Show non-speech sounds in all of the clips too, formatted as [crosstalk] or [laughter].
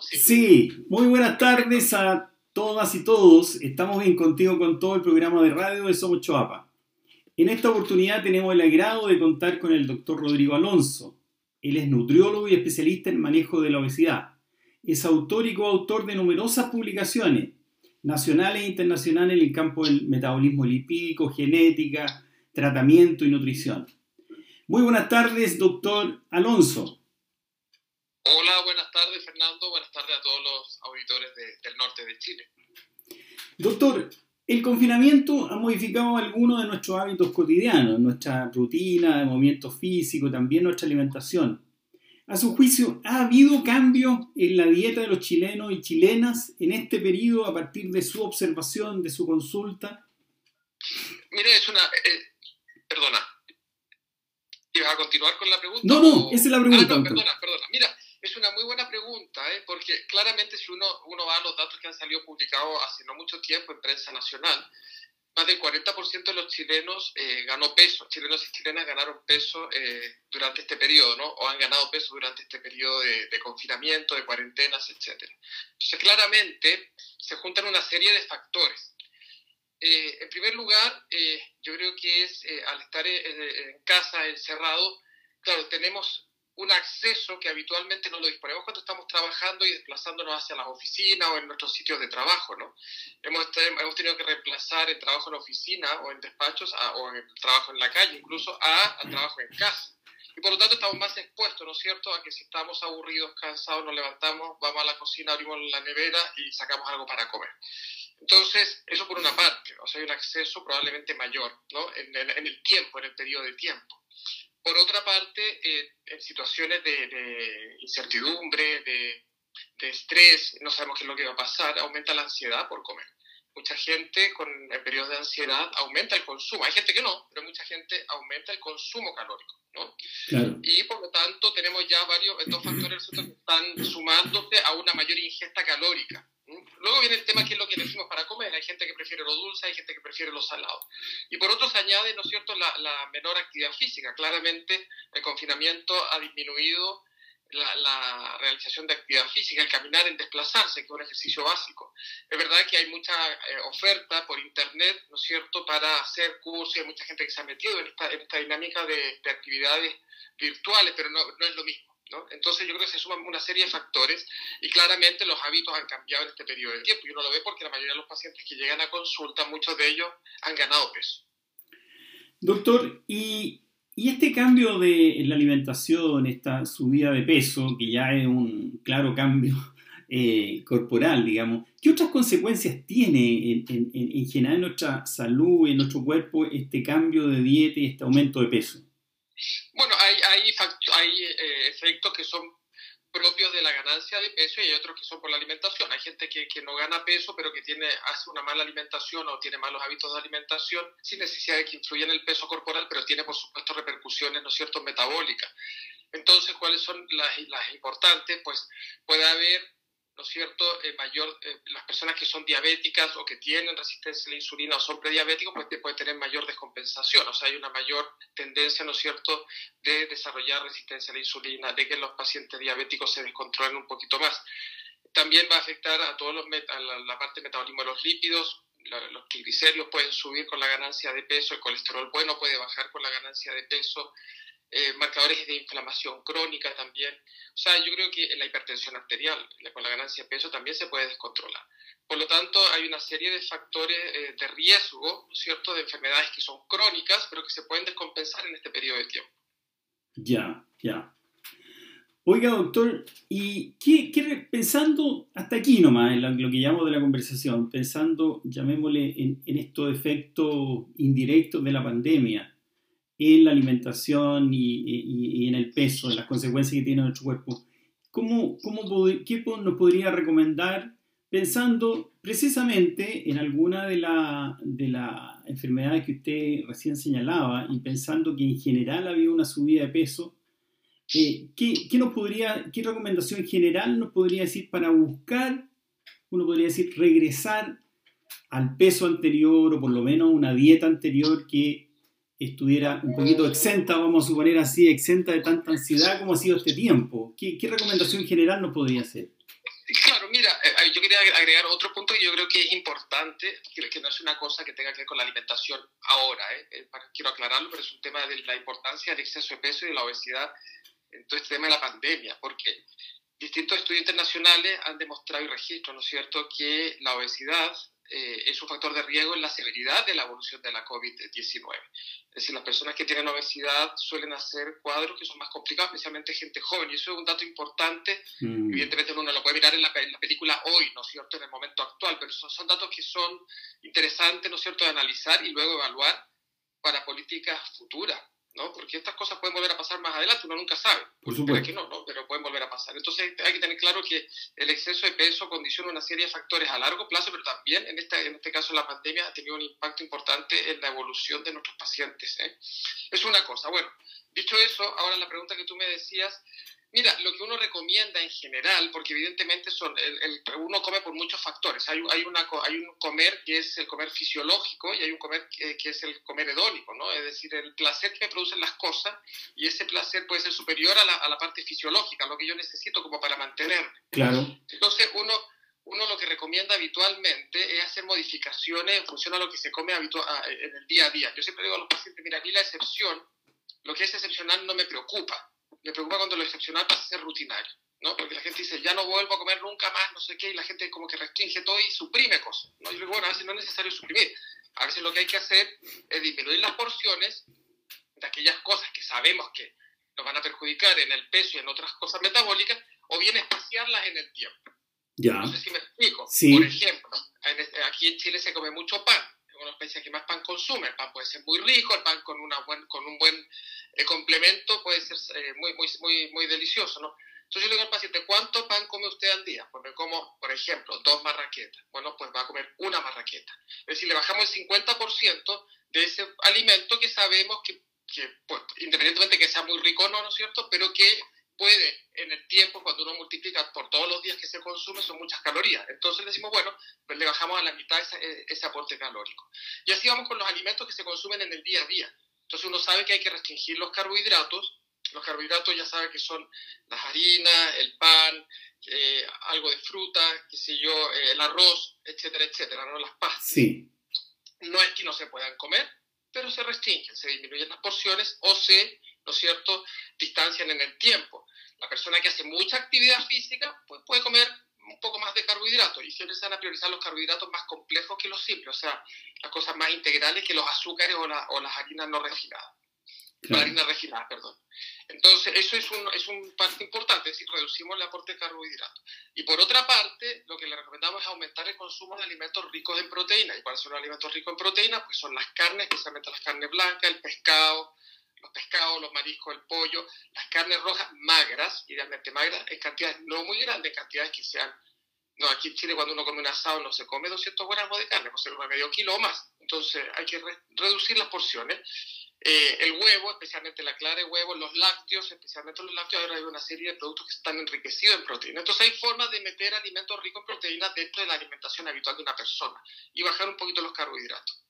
Sí. muy buenas tardes a todas y todos. Estamos bien contigo con todo el programa de radio de Somos Choapa. En esta oportunidad tenemos el agrado de contar con el doctor Rodrigo Alonso. Él es nutriólogo y especialista en manejo de la obesidad. Es autor y coautor de numerosas publicaciones nacionales e internacionales en el campo del metabolismo lipídico, genética, tratamiento y nutrición. Muy buenas tardes, doctor Alonso. Hola, buenas tardes Fernando, buenas tardes a todos los auditores del norte de Chile. Doctor, el confinamiento ha modificado algunos de nuestros hábitos cotidianos, nuestra rutina de movimiento físico, también nuestra alimentación. A su juicio, ¿ha habido cambios en la dieta de los chilenos y chilenas en este periodo a partir de su observación, de su consulta? Mire, es una... Eh, perdona. ¿Ibas a continuar con la pregunta? No, no, esa es la pregunta. Ah, perdona, perdona. Mira, es una muy buena pregunta, ¿eh? porque claramente si uno, uno va a los datos que han salido publicados hace no mucho tiempo en prensa nacional, más del 40% de los chilenos eh, ganó peso, chilenos y chilenas ganaron peso eh, durante este periodo, ¿no? O han ganado peso durante este periodo de, confinamiento, de cuarentenas, etc. Entonces, claramente se juntan una serie de factores. Eh, en primer lugar, yo creo que es al estar en casa encerrado, claro, tenemos un acceso que habitualmente no lo disponemos cuando estamos trabajando y desplazándonos hacia las oficinas o en nuestros sitios de trabajo, ¿no? Hemos, hemos tenido que reemplazar el trabajo en oficina o en despachos o el trabajo en la calle, incluso a, trabajo en casa. Y por lo tanto estamos más expuestos, ¿no es cierto?, a que si estamos aburridos, cansados, nos levantamos, vamos a la cocina, abrimos la nevera y sacamos algo para comer. Entonces, eso por una parte, o sea, hay un acceso probablemente mayor, ¿no?, en el tiempo, en el periodo de tiempo. Por otra parte, eh, en situaciones de, incertidumbre, de, estrés, no sabemos qué es lo que va a pasar, aumenta la ansiedad por comer. Mucha gente con el periodo de ansiedad aumenta el consumo. Hay gente que no, pero mucha gente aumenta el consumo calórico. ¿no? Y por lo tanto tenemos ya varios, estos factores que están sumándose a una mayor ingesta calórica. Luego viene el tema que es lo que decimos para comer. Hay gente que prefiere lo dulce, hay gente que prefiere lo salado. Y por otro se añade, ¿no es cierto?, la, menor actividad física. Claramente el confinamiento ha disminuido la, la, realización de actividad física, el caminar, el desplazarse, que es un ejercicio básico. Es verdad que hay mucha eh, oferta por internet, ¿no es cierto?, para hacer cursos, hay mucha gente que se ha metido en esta, en esta dinámica de, de actividades virtuales, pero no, no es lo mismo. Entonces yo creo que se suman una serie de factores y claramente los hábitos han cambiado en este periodo de tiempo y uno lo ve porque la mayoría de los pacientes que llegan a consulta, muchos de ellos han ganado peso. Doctor, y, este cambio de la alimentación, esta subida de peso, que ya es un claro cambio [laughs] eh, corporal, digamos, ¿qué otras consecuencias tiene en, en general en nuestra salud, en nuestro cuerpo, este cambio de dieta y este aumento de peso? Bueno, hay, hay, eh, efectos que son propios de la ganancia de peso y hay otros que son por la alimentación. Hay gente que, que, no gana peso, pero que tiene, hace una mala alimentación o tiene malos hábitos de alimentación sin necesidad de que influya en el peso corporal, pero tiene, por supuesto, repercusiones, ¿no es cierto?, metabólicas. Entonces, ¿cuáles son las, las importantes? Pues puede haber ¿no es cierto?, eh, mayor, eh, las personas que son diabéticas o que tienen resistencia a la insulina o son prediabéticos, pues pueden tener mayor descompensación, o sea, hay una mayor tendencia, ¿no es cierto?, de desarrollar resistencia a la insulina, de que los pacientes diabéticos se descontrolen un poquito más. También va a afectar a, todos los a la, parte de metabolismo de los lípidos, los triglicéridos pueden subir con la ganancia de peso, el colesterol bueno puede bajar con la ganancia de peso, eh, marcadores de inflamación crónica también. O sea, yo creo que la hipertensión arterial con la ganancia de peso también se puede descontrolar. Por lo tanto, hay una serie de factores eh, de riesgo, ¿cierto?, de enfermedades que son crónicas, pero que se pueden descompensar en este periodo de tiempo. Ya, ya. Oiga, doctor, y qué, pensando hasta aquí nomás, en lo, que llamo de la conversación, pensando, llamémosle, en, en estos efectos indirectos de la pandemia, en la alimentación y, en el peso, en las consecuencias que tiene nuestro cuerpo. ¿Cómo, cómo, ¿Qué nos podría recomendar pensando precisamente en alguna de las de la enfermedades que usted recién señalaba y pensando que en general había una subida de peso? Eh, ¿qué, qué, nos podría, ¿Qué recomendación general nos podría decir para buscar, uno podría decir, regresar al peso anterior o por lo menos una dieta anterior que estuviera un poquito exenta, vamos a suponer así, exenta de tanta ansiedad como ha sido este tiempo. ¿Qué, qué recomendación general nos podría hacer? mira, eh, yo quería agregar otro punto que yo creo que es importante, que, no es una cosa que tenga que ver con la alimentación ahora, ¿eh? eh quiero aclararlo, pero es un tema de la importancia del exceso de peso y de la obesidad en todo este tema de la pandemia, porque distintos estudios internacionales han demostrado y registro, ¿no es cierto?, que la obesidad eh, es un factor de riesgo en la severidad de la evolución de la COVID-19. Es decir, las personas que tienen obesidad suelen hacer cuadros que son más complicados, especialmente gente joven, y eso es un dato importante. Mm. Evidentemente uno lo puede mirar en la, película hoy, ¿no es cierto?, en el momento actual, pero son, son datos que son interesantes, ¿no es cierto?, de analizar y luego evaluar para políticas futuras. ¿No? Porque estas cosas pueden volver a pasar más adelante, uno nunca sabe. Por supuesto. Que no, ¿no? Pero pueden volver a pasar. Entonces hay que tener claro que el exceso de peso condiciona una serie de factores a largo plazo, pero también en, esta, en este caso la pandemia ha tenido un impacto importante en la evolución de nuestros pacientes. ¿eh? Es una cosa. Bueno, dicho eso, ahora la pregunta que tú me decías, Mira, lo que uno recomienda en general, porque evidentemente son, el, uno come por muchos factores. Hay, hay, una, hay un comer que es el comer fisiológico y hay un comer que, es el comer hedónico, ¿no? Es decir, el placer que me producen las cosas y ese placer puede ser superior a la, a la parte fisiológica, lo que yo necesito como para mantenerme. Claro. Entonces, uno, uno lo que recomienda habitualmente es hacer modificaciones en función a lo que se come en el día a día. Yo siempre digo a los pacientes, mira, a mí la excepción, lo que es excepcional no me preocupa me preocupa cuando lo excepcional pasa a ser rutinario, ¿no? Porque la gente dice, ya no vuelvo a comer nunca más, no sé qué, y la gente como que restringe todo y suprime cosas, ¿no? Yo digo, bueno, a veces no es necesario suprimir, a veces lo que hay que hacer es disminuir las porciones de aquellas cosas que sabemos que nos van a perjudicar en el peso y en otras cosas metabólicas, o bien espaciarlas en el tiempo. Ya. No sé si me explico. Sí. Por ejemplo, este, aquí en Chile se come mucho pan, uno piensa que más pan consume. El pan puede ser muy rico, el pan con, una buen, con un buen eh, complemento puede ser eh, muy, muy, muy, muy delicioso, ¿no? Entonces yo le digo al paciente, ¿cuánto pan come usted al día? Pues me como, por ejemplo, dos marraquetas. Bueno, pues va a comer una marraqueta. Es decir, le bajamos el 50% de ese alimento que sabemos que, que pues, independientemente de que sea muy rico o no, ¿no es cierto? Pero que puede, en el tiempo, cuando uno multiplica por todos los días que se consume, son muchas calorías. Entonces decimos, bueno, pues le bajamos a la mitad ese, ese aporte calórico. Y así vamos con los alimentos que se consumen en el día a día. Entonces uno sabe que hay que restringir los carbohidratos. Los carbohidratos ya sabe que son las harinas, el pan, eh, algo de fruta, qué sé yo, eh, el arroz, etcétera, etcétera, ¿no? Las pastas. Sí. No es que no se puedan comer, pero se restringen, se disminuyen las porciones o se, ¿no es cierto?, distancian en el tiempo la persona que hace mucha actividad física pues puede comer un poco más de carbohidratos y siempre se van a priorizar los carbohidratos más complejos que los simples, o sea, las cosas más integrales que los azúcares o, o las harinas no refinadas. Las harinas refinadas, perdón. Entonces, eso es un, es un parte importante, es decir, reducimos el aporte de carbohidratos. Y por otra parte, lo que le recomendamos es aumentar el consumo de alimentos ricos en proteína. ¿Y cuáles son los alimentos ricos en proteína? Pues son las carnes, especialmente las carnes blancas, el pescado, los pescados, los mariscos, el pollo, las carnes rojas magras, idealmente magras, en cantidades no muy grandes, cantidades que sean... No, aquí en Chile cuando uno come un asado no se come 200 gramos de carne, puede ser un medio kilo más. Entonces hay que reducir las porciones. Eh, el huevo, especialmente la clara de huevo, los lácteos, especialmente los lácteos, ahora hay una serie de productos que están enriquecidos en proteína. Entonces hay formas de meter alimentos ricos en proteína dentro de la alimentación habitual de una persona y bajar un poquito los carbohidratos.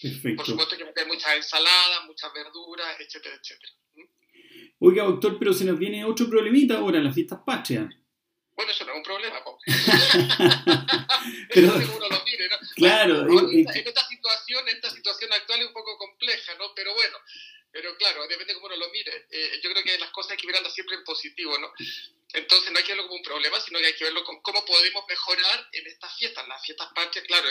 Perfecto. Por supuesto que meter muchas ensaladas, muchas verduras, etcétera, etcétera. Oiga, doctor, pero se nos viene otro problemita ahora en las fiestas patrias. Bueno, eso no es un problema, [laughs] pero, eso uno lo mire, ¿no? Claro. Bueno, en, esta situación, esta situación actual es un poco compleja, ¿no? Pero bueno, pero claro, depende de cómo uno lo mire. Eh, yo creo que las cosas hay que mirarlas siempre en positivo, ¿no? Entonces no hay que verlo como un problema, sino que hay que verlo como cómo podemos mejorar en estas fiestas. Las fiestas patrias, claro,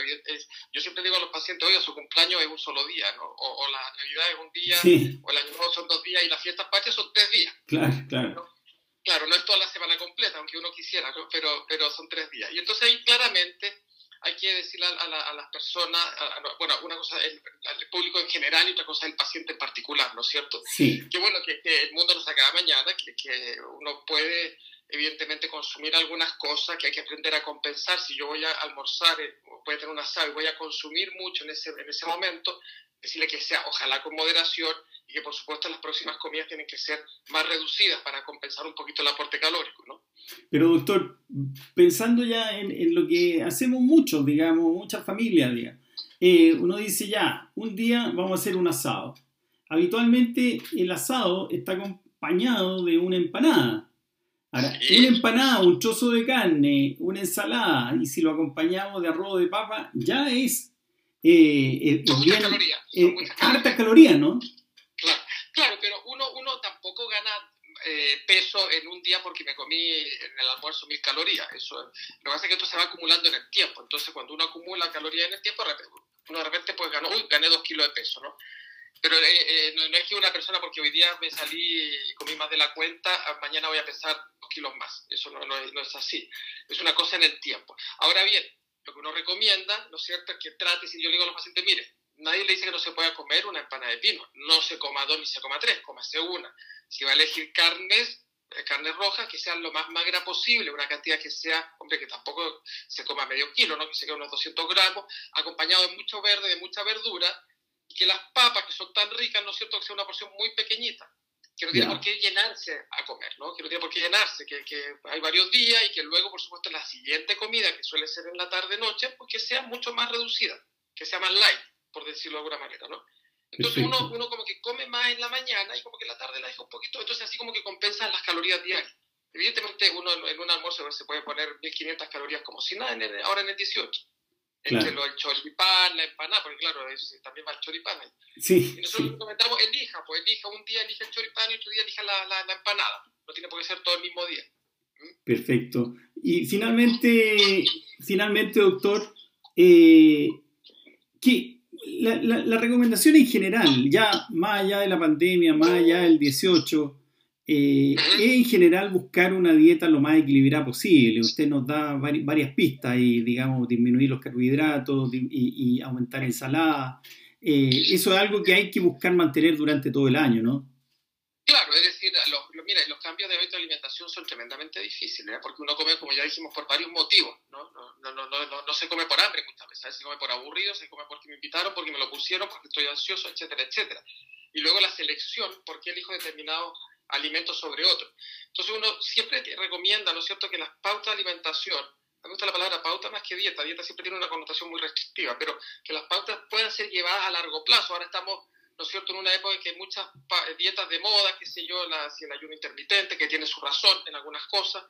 yo siempre digo a los pacientes, oiga, su cumpleaños es un solo día, ¿no? O, la Navidad es un día, o el Año Nuevo son dos días, y las fiestas patrias son tres días. Claro, claro. Claro, no es toda la semana completa, aunque uno quisiera, ¿no? pero, pero son tres días. Y entonces ahí claramente hay que decirle a, las personas, bueno, una cosa el, al público en general y otra cosa el paciente en particular, ¿no es cierto? Sí. Que bueno, que, el mundo nos acaba mañana, que, que uno puede evidentemente consumir algunas cosas que hay que aprender a compensar. Si yo voy a almorzar, eh, voy a tener un asado y voy a consumir mucho en ese, en ese momento, decirle que sea ojalá con moderación que por supuesto las próximas comidas tienen que ser más reducidas para compensar un poquito el aporte calórico, ¿no? Pero doctor, pensando ya en, lo que hacemos muchos, digamos, muchas familias, digamos, eh, uno dice ya, un día vamos a hacer un asado. Habitualmente el asado está acompañado de una empanada. Ahora, una empanada, un trozo de carne, una ensalada, y si lo acompañamos de arroz de papa, ya es. Eh, son muchas calorías. Hartas calorías, ¿no? Claro, claro pero uno, uno tampoco gana eh, peso en un día porque me comí en el almuerzo mil calorías. Eso, lo que pasa es que esto se va acumulando en el tiempo. Entonces, cuando uno acumula calorías en el tiempo, uno de repente pues ganó, uy, gané dos kilos de peso, ¿no? Pero eh, eh, no, es que una persona, porque hoy día me salí y comí más de la cuenta, mañana voy a pesar dos kilos más. Eso no, no, no, es así. Es una cosa en el tiempo. Ahora bien, lo que uno recomienda, ¿no es cierto?, es que trate, si yo le digo a los pacientes, mire, nadie le dice que no se pueda comer una empanada de pino. No se coma dos ni se coma tres, cómase una. Si va a elegir carnes, eh, carnes rojas, que sean lo más magra posible, una cantidad que sea, hombre, que tampoco se coma medio kilo, ¿no? que se quede unos 200 gramos, acompañado de mucho verde, de mucha verdura, y que las papas, que son tan ricas, ¿no es cierto?, que sea una porción muy pequeñita, que no tiene por qué llenarse a comer, ¿no? Que no tiene por qué llenarse, que, que, hay varios días y que luego, por supuesto, la siguiente comida, que suele ser en la tarde-noche, pues que sea mucho más reducida, que sea más light por decirlo de alguna manera, ¿no? Entonces uno, uno, como que come más en la mañana y como que en la tarde la deja un poquito, entonces así como que compensan las calorías diarias. Evidentemente uno en un almuerzo se puede poner 1500 calorías como si nada, ahora en el 18. Entre lo, el choripán, la empanada, porque claro, también va el choripán. Sí, y nosotros comentamos, elija, pues elija, un día elija el choripán y otro día elija la, la, empanada. No tiene por qué ser todo el mismo día. ¿Mm? Perfecto. Y finalmente, finalmente doctor, eh, ¿qué, la, la, recomendación en general, ya más allá de la pandemia, más allá del 18, eh, es en general buscar una dieta lo más equilibrada posible. Usted nos da varias pistas y, digamos, disminuir los carbohidratos y, aumentar ensalada. Eh, eso es algo que hay que buscar mantener durante todo el año, ¿no? Claro, es decir, los, mira, los cambios de hábito de alimentación son tremendamente difíciles, ¿eh? porque uno come, como ya dijimos, por varios motivos. ¿no? No, no, no, no, no se come por hambre muchas veces, se come por aburrido, se come porque me invitaron, porque me lo pusieron, porque estoy ansioso, etcétera, etcétera. Y luego la selección, por qué elijo determinados alimentos sobre otros. Entonces uno siempre recomienda, ¿no es cierto?, que las pautas de alimentación, me gusta la palabra pauta más que dieta, dieta siempre tiene una connotación muy restrictiva, pero que las pautas puedan ser llevadas a largo plazo. Ahora estamos ¿no es cierto?, en una época en que hay muchas dietas de moda, qué sé yo, la, el ayuno intermitente, que tiene su razón en algunas cosas,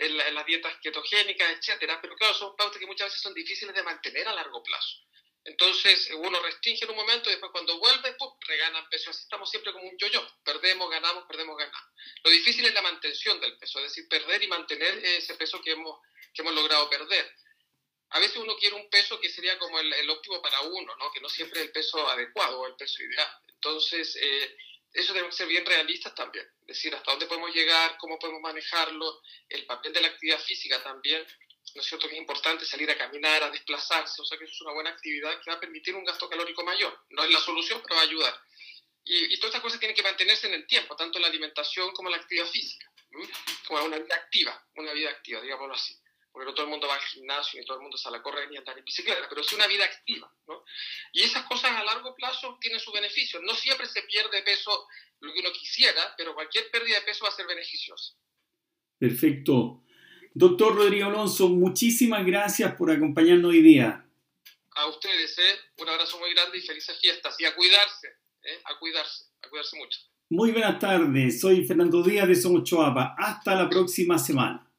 en, las dietas ketogénicas, etcétera, pero claro, son pautas que muchas veces son difíciles de mantener a largo plazo. Entonces, uno restringe en un momento y después cuando vuelve, ¡pum!, reganan peso. Así estamos siempre como un yo-yo. Perdemos, ganamos, perdemos, ganamos. Lo difícil es la mantención del peso, es decir, perder y mantener ese peso que hemos, que hemos logrado perder a veces uno quiere un peso que sería como el, óptimo para uno, ¿no? que no siempre es el peso adecuado o el peso ideal. Entonces, eh, eso debe ser bien realistas también, es decir, hasta dónde podemos llegar, cómo podemos manejarlo, el papel de la actividad física también, ¿no es cierto que es importante salir a caminar, a desplazarse? O sea que eso es una buena actividad que va a permitir un gasto calórico mayor. No es la solución, pero va a ayudar. Y, todas estas cosas tienen que mantenerse en el tiempo, tanto la alimentación como la actividad física, como una vida activa, una vida activa, digámoslo así porque no todo el mundo va al gimnasio, ni todo el mundo sale a correr ni a andar en bicicleta, pero es una vida activa, ¿no? Y esas cosas a largo plazo tienen su beneficio. No siempre se pierde peso lo que uno quisiera, pero cualquier pérdida de peso va a ser beneficiosa. Perfecto. Doctor Rodrigo Alonso, muchísimas gracias por acompañarnos hoy día. A ustedes, ¿eh? Un abrazo muy grande y felices fiestas. Y a cuidarse, ¿eh? A cuidarse, a cuidarse mucho. Muy buenas tardes, soy Fernando Díaz de Somos Choapa. Hasta la próxima semana.